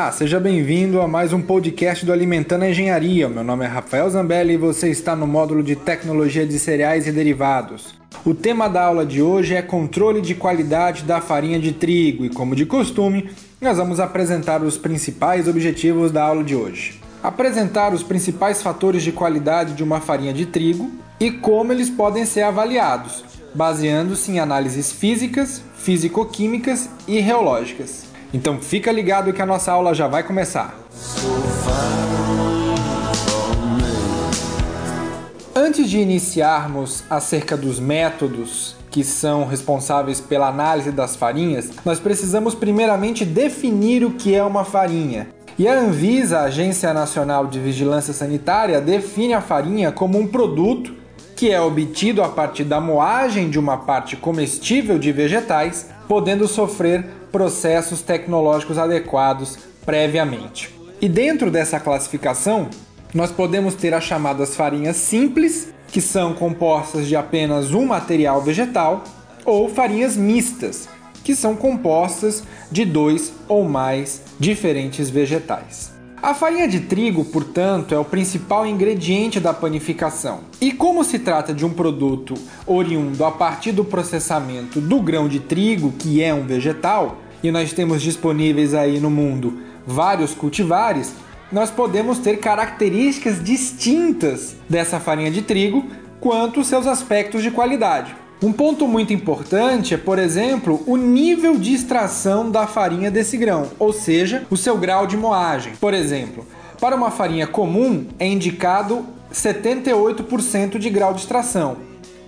Olá, seja bem-vindo a mais um podcast do Alimentando a Engenharia. Meu nome é Rafael Zambelli e você está no módulo de Tecnologia de Cereais e Derivados. O tema da aula de hoje é controle de qualidade da farinha de trigo e, como de costume, nós vamos apresentar os principais objetivos da aula de hoje. Apresentar os principais fatores de qualidade de uma farinha de trigo e como eles podem ser avaliados, baseando-se em análises físicas, físico-químicas e reológicas. Então fica ligado que a nossa aula já vai começar. Antes de iniciarmos acerca dos métodos que são responsáveis pela análise das farinhas, nós precisamos primeiramente definir o que é uma farinha. E a Anvisa, a Agência Nacional de Vigilância Sanitária, define a farinha como um produto que é obtido a partir da moagem de uma parte comestível de vegetais, podendo sofrer processos tecnológicos adequados previamente. E dentro dessa classificação, nós podemos ter as chamadas farinhas simples, que são compostas de apenas um material vegetal, ou farinhas mistas, que são compostas de dois ou mais diferentes vegetais. A farinha de trigo, portanto, é o principal ingrediente da panificação. E como se trata de um produto oriundo a partir do processamento do grão de trigo, que é um vegetal, e nós temos disponíveis aí no mundo vários cultivares, nós podemos ter características distintas dessa farinha de trigo quanto seus aspectos de qualidade. Um ponto muito importante é, por exemplo, o nível de extração da farinha desse grão, ou seja, o seu grau de moagem. Por exemplo, para uma farinha comum é indicado 78% de grau de extração.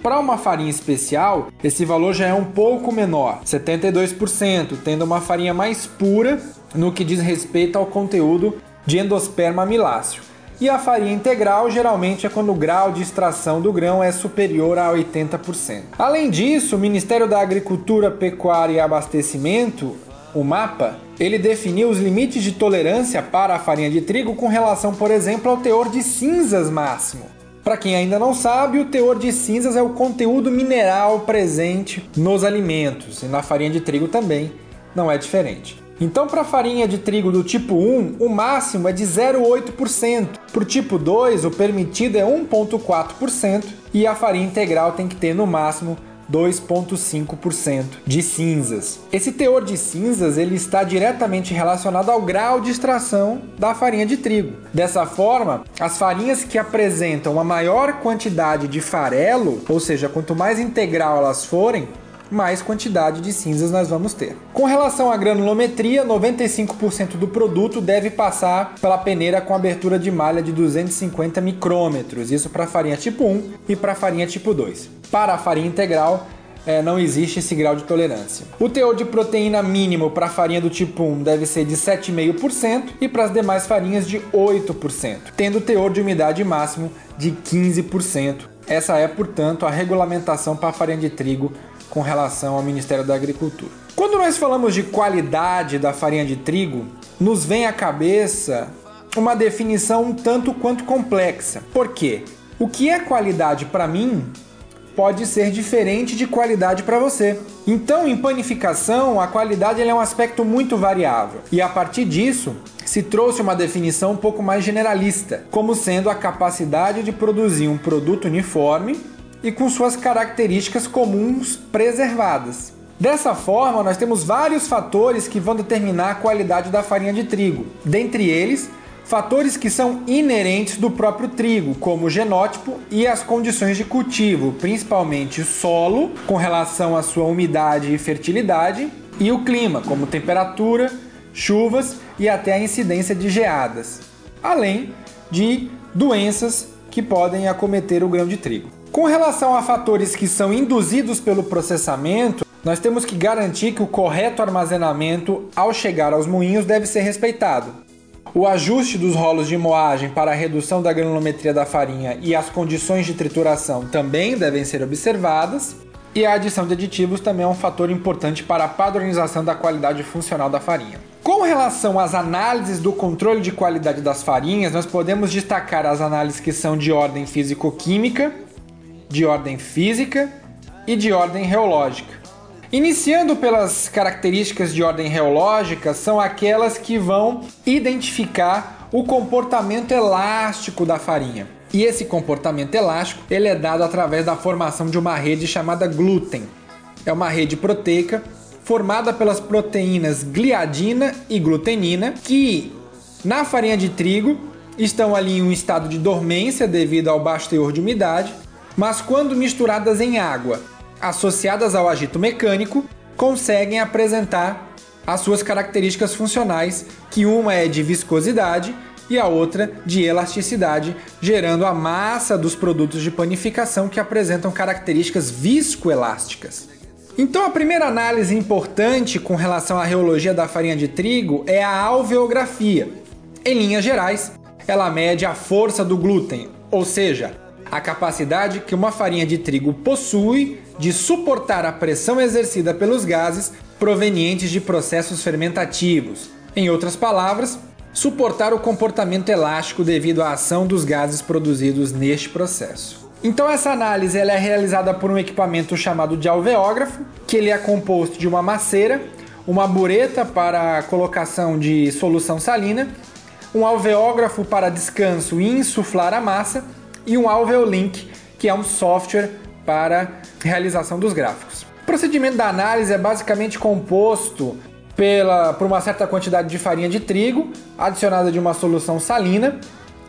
Para uma farinha especial, esse valor já é um pouco menor, 72%, tendo uma farinha mais pura no que diz respeito ao conteúdo de endosperma amiláceo. E a farinha integral geralmente é quando o grau de extração do grão é superior a 80%. Além disso, o Ministério da Agricultura, Pecuária e Abastecimento, o MAPA, ele definiu os limites de tolerância para a farinha de trigo com relação, por exemplo, ao teor de cinzas máximo. Para quem ainda não sabe, o teor de cinzas é o conteúdo mineral presente nos alimentos e na farinha de trigo também não é diferente. Então, para farinha de trigo do tipo 1, o máximo é de 0,8%. Para o tipo 2, o permitido é 1,4% e a farinha integral tem que ter no máximo 2,5% de cinzas. Esse teor de cinzas ele está diretamente relacionado ao grau de extração da farinha de trigo. Dessa forma, as farinhas que apresentam uma maior quantidade de farelo, ou seja, quanto mais integral elas forem, mais quantidade de cinzas nós vamos ter. Com relação à granulometria, 95% do produto deve passar pela peneira com abertura de malha de 250 micrômetros, isso para farinha tipo 1 e para farinha tipo 2. Para a farinha integral, é, não existe esse grau de tolerância. O teor de proteína mínimo para a farinha do tipo 1 deve ser de 7,5% e para as demais farinhas de 8%, tendo teor de umidade máximo de 15%. Essa é, portanto, a regulamentação para a farinha de trigo com relação ao Ministério da Agricultura. Quando nós falamos de qualidade da farinha de trigo, nos vem à cabeça uma definição um tanto quanto complexa. Por quê? O que é qualidade para mim pode ser diferente de qualidade para você. Então, em panificação, a qualidade é um aspecto muito variável. E a partir disso, se trouxe uma definição um pouco mais generalista, como sendo a capacidade de produzir um produto uniforme e com suas características comuns preservadas. Dessa forma, nós temos vários fatores que vão determinar a qualidade da farinha de trigo. Dentre eles, fatores que são inerentes do próprio trigo, como o genótipo e as condições de cultivo, principalmente o solo, com relação à sua umidade e fertilidade, e o clima, como temperatura, chuvas e até a incidência de geadas, além de doenças que podem acometer o grão de trigo. Com relação a fatores que são induzidos pelo processamento, nós temos que garantir que o correto armazenamento ao chegar aos moinhos deve ser respeitado. O ajuste dos rolos de moagem para a redução da granulometria da farinha e as condições de trituração também devem ser observadas. E a adição de aditivos também é um fator importante para a padronização da qualidade funcional da farinha. Com relação às análises do controle de qualidade das farinhas, nós podemos destacar as análises que são de ordem físico-química, de ordem física e de ordem reológica. Iniciando pelas características de ordem reológica, são aquelas que vão identificar o comportamento elástico da farinha. E esse comportamento elástico ele é dado através da formação de uma rede chamada glúten. É uma rede proteica formada pelas proteínas gliadina e glutenina, que na farinha de trigo estão ali em um estado de dormência devido ao baixo teor de umidade, mas quando misturadas em água, associadas ao agito mecânico, conseguem apresentar as suas características funcionais, que uma é de viscosidade e a outra de elasticidade, gerando a massa dos produtos de panificação que apresentam características viscoelásticas. Então, a primeira análise importante com relação à reologia da farinha de trigo é a alveografia. Em linhas gerais, ela mede a força do glúten, ou seja, a capacidade que uma farinha de trigo possui de suportar a pressão exercida pelos gases provenientes de processos fermentativos. Em outras palavras, suportar o comportamento elástico devido à ação dos gases produzidos neste processo. Então essa análise ela é realizada por um equipamento chamado de alveógrafo, que ele é composto de uma maceira, uma bureta para colocação de solução salina um alveógrafo para descanso e insuflar a massa e um Alveolink, que é um software para realização dos gráficos. O procedimento da análise é basicamente composto pela, por uma certa quantidade de farinha de trigo adicionada de uma solução salina.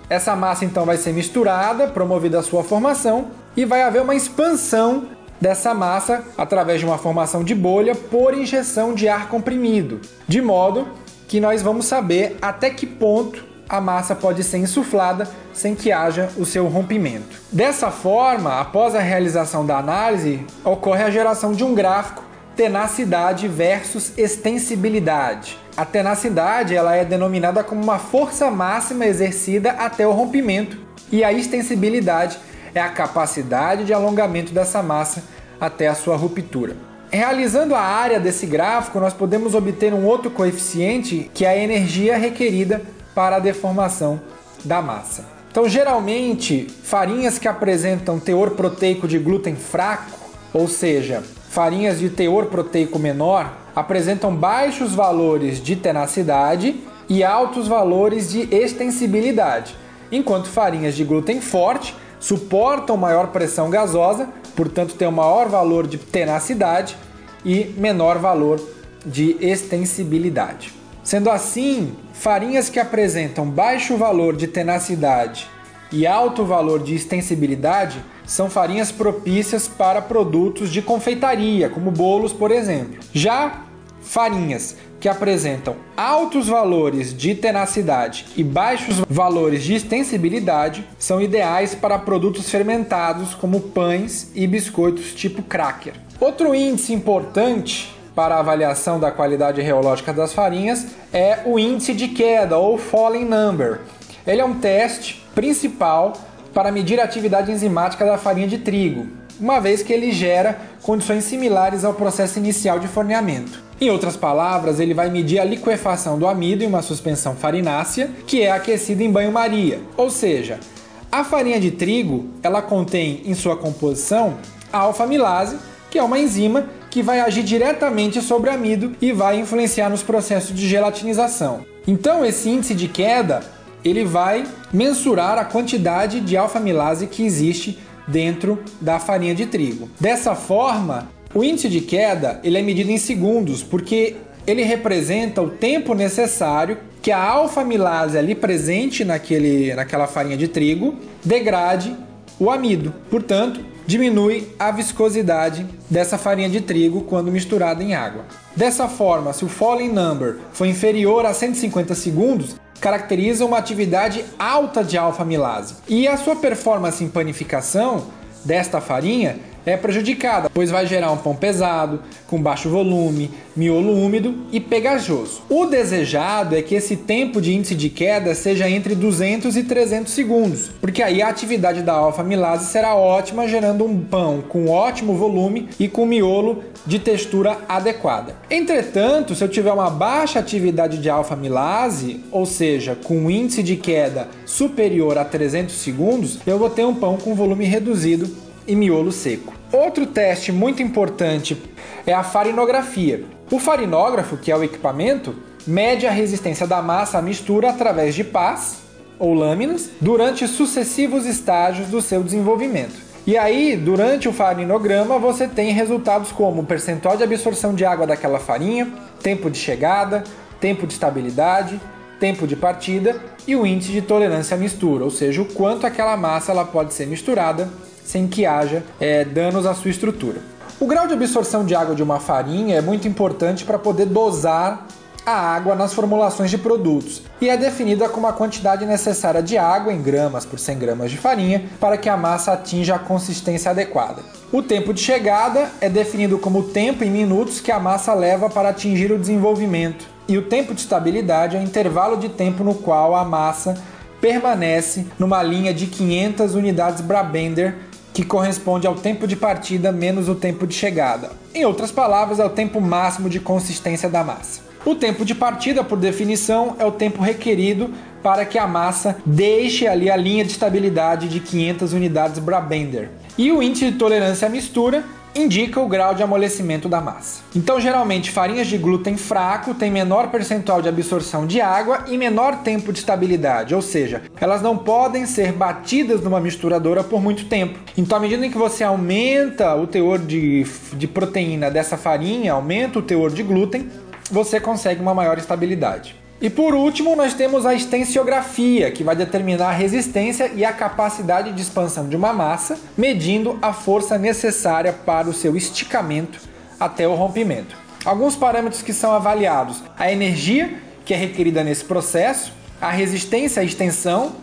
Essa massa então vai ser misturada, promovida a sua formação e vai haver uma expansão dessa massa através de uma formação de bolha por injeção de ar comprimido, de modo que nós vamos saber até que ponto a massa pode ser insuflada sem que haja o seu rompimento. Dessa forma, após a realização da análise, ocorre a geração de um gráfico tenacidade versus extensibilidade. A tenacidade ela é denominada como uma força máxima exercida até o rompimento, e a extensibilidade é a capacidade de alongamento dessa massa até a sua ruptura. Realizando a área desse gráfico, nós podemos obter um outro coeficiente, que é a energia requerida para a deformação da massa. Então, geralmente, farinhas que apresentam teor proteico de glúten fraco, ou seja, farinhas de teor proteico menor, apresentam baixos valores de tenacidade e altos valores de extensibilidade, enquanto farinhas de glúten forte suportam maior pressão gasosa, portanto, têm um maior valor de tenacidade e menor valor de extensibilidade. Sendo assim, farinhas que apresentam baixo valor de tenacidade e alto valor de extensibilidade são farinhas propícias para produtos de confeitaria, como bolos, por exemplo. Já farinhas que apresentam altos valores de tenacidade e baixos valores de extensibilidade são ideais para produtos fermentados como pães e biscoitos tipo cracker. Outro índice importante para avaliação da qualidade reológica das farinhas é o índice de queda ou falling number. Ele é um teste principal para medir a atividade enzimática da farinha de trigo, uma vez que ele gera condições similares ao processo inicial de forneamento. Em outras palavras, ele vai medir a liquefação do amido em uma suspensão farinácea que é aquecida em banho-maria. Ou seja, a farinha de trigo, ela contém em sua composição a alfa-amilase, que é uma enzima que vai agir diretamente sobre o amido e vai influenciar nos processos de gelatinização. Então, esse índice de queda, ele vai mensurar a quantidade de alfa-amilase que existe dentro da farinha de trigo. Dessa forma, o índice de queda ele é medido em segundos, porque ele representa o tempo necessário que a alfa-amilase ali presente naquele, naquela farinha de trigo degrade o amido. Portanto, diminui a viscosidade dessa farinha de trigo quando misturada em água. Dessa forma, se o falling number for inferior a 150 segundos, caracteriza uma atividade alta de alfa-amilase. E a sua performance em panificação desta farinha é prejudicada, pois vai gerar um pão pesado, com baixo volume, miolo úmido e pegajoso. O desejado é que esse tempo de índice de queda seja entre 200 e 300 segundos, porque aí a atividade da alfa-amilase será ótima, gerando um pão com ótimo volume e com miolo de textura adequada. Entretanto, se eu tiver uma baixa atividade de alfa-amilase, ou seja, com um índice de queda superior a 300 segundos, eu vou ter um pão com volume reduzido e miolo seco. Outro teste muito importante é a farinografia. O farinógrafo, que é o equipamento, mede a resistência da massa à mistura através de pás ou lâminas durante sucessivos estágios do seu desenvolvimento. E aí, durante o farinograma, você tem resultados como percentual de absorção de água daquela farinha, tempo de chegada, tempo de estabilidade, tempo de partida e o índice de tolerância à mistura, ou seja, o quanto aquela massa ela pode ser misturada sem que haja é, danos à sua estrutura. O grau de absorção de água de uma farinha é muito importante para poder dosar a água nas formulações de produtos e é definida como a quantidade necessária de água em gramas por 100 gramas de farinha para que a massa atinja a consistência adequada. O tempo de chegada é definido como o tempo em minutos que a massa leva para atingir o desenvolvimento e o tempo de estabilidade é o intervalo de tempo no qual a massa permanece numa linha de 500 unidades Brabender que corresponde ao tempo de partida menos o tempo de chegada. Em outras palavras, é o tempo máximo de consistência da massa. O tempo de partida, por definição, é o tempo requerido para que a massa deixe ali a linha de estabilidade de 500 unidades Brabender. E o índice de tolerância à mistura indica o grau de amolecimento da massa. Então, geralmente, farinhas de glúten fraco têm menor percentual de absorção de água e menor tempo de estabilidade, ou seja, elas não podem ser batidas numa misturadora por muito tempo. Então, à medida que você aumenta o teor de, de proteína dessa farinha, aumenta o teor de glúten, você consegue uma maior estabilidade. E por último, nós temos a extensiografia, que vai determinar a resistência e a capacidade de expansão de uma massa, medindo a força necessária para o seu esticamento até o rompimento. Alguns parâmetros que são avaliados: a energia que é requerida nesse processo, a resistência à extensão,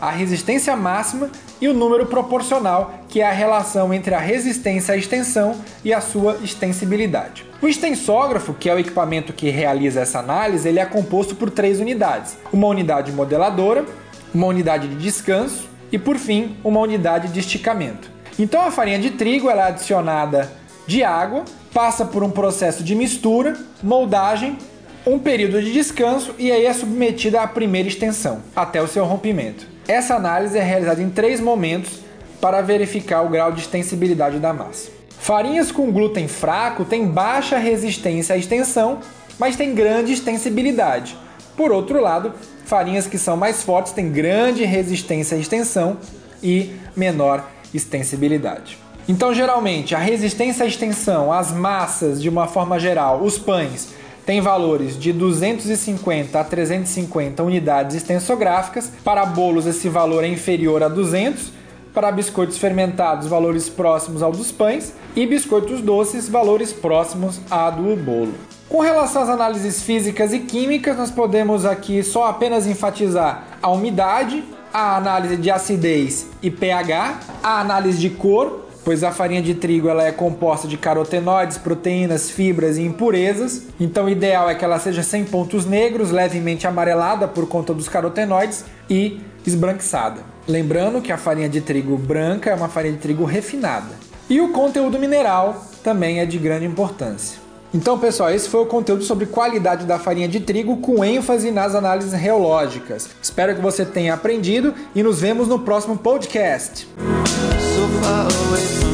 a resistência máxima e o número proporcional, que é a relação entre a resistência à extensão e a sua extensibilidade. O extensógrafo, que é o equipamento que realiza essa análise, ele é composto por três unidades: uma unidade modeladora, uma unidade de descanso e, por fim, uma unidade de esticamento. Então, a farinha de trigo é adicionada de água, passa por um processo de mistura, moldagem, um período de descanso e aí é submetida à primeira extensão, até o seu rompimento. Essa análise é realizada em três momentos para verificar o grau de extensibilidade da massa. Farinhas com glúten fraco têm baixa resistência à extensão, mas têm grande extensibilidade. Por outro lado, farinhas que são mais fortes têm grande resistência à extensão e menor extensibilidade. Então, geralmente, a resistência à extensão, as massas de uma forma geral, os pães, tem valores de 250 a 350 unidades extensográficas. Para bolos, esse valor é inferior a 200. Para biscoitos fermentados, valores próximos ao dos pães. E biscoitos doces, valores próximos a do bolo. Com relação às análises físicas e químicas, nós podemos aqui só apenas enfatizar a umidade, a análise de acidez e pH, a análise de cor, pois a farinha de trigo ela é composta de carotenoides, proteínas, fibras e impurezas. Então o ideal é que ela seja sem pontos negros, levemente amarelada por conta dos carotenoides e esbranquiçada. Lembrando que a farinha de trigo branca é uma farinha de trigo refinada. E o conteúdo mineral também é de grande importância. Então, pessoal, esse foi o conteúdo sobre qualidade da farinha de trigo com ênfase nas análises reológicas. Espero que você tenha aprendido e nos vemos no próximo podcast. far away.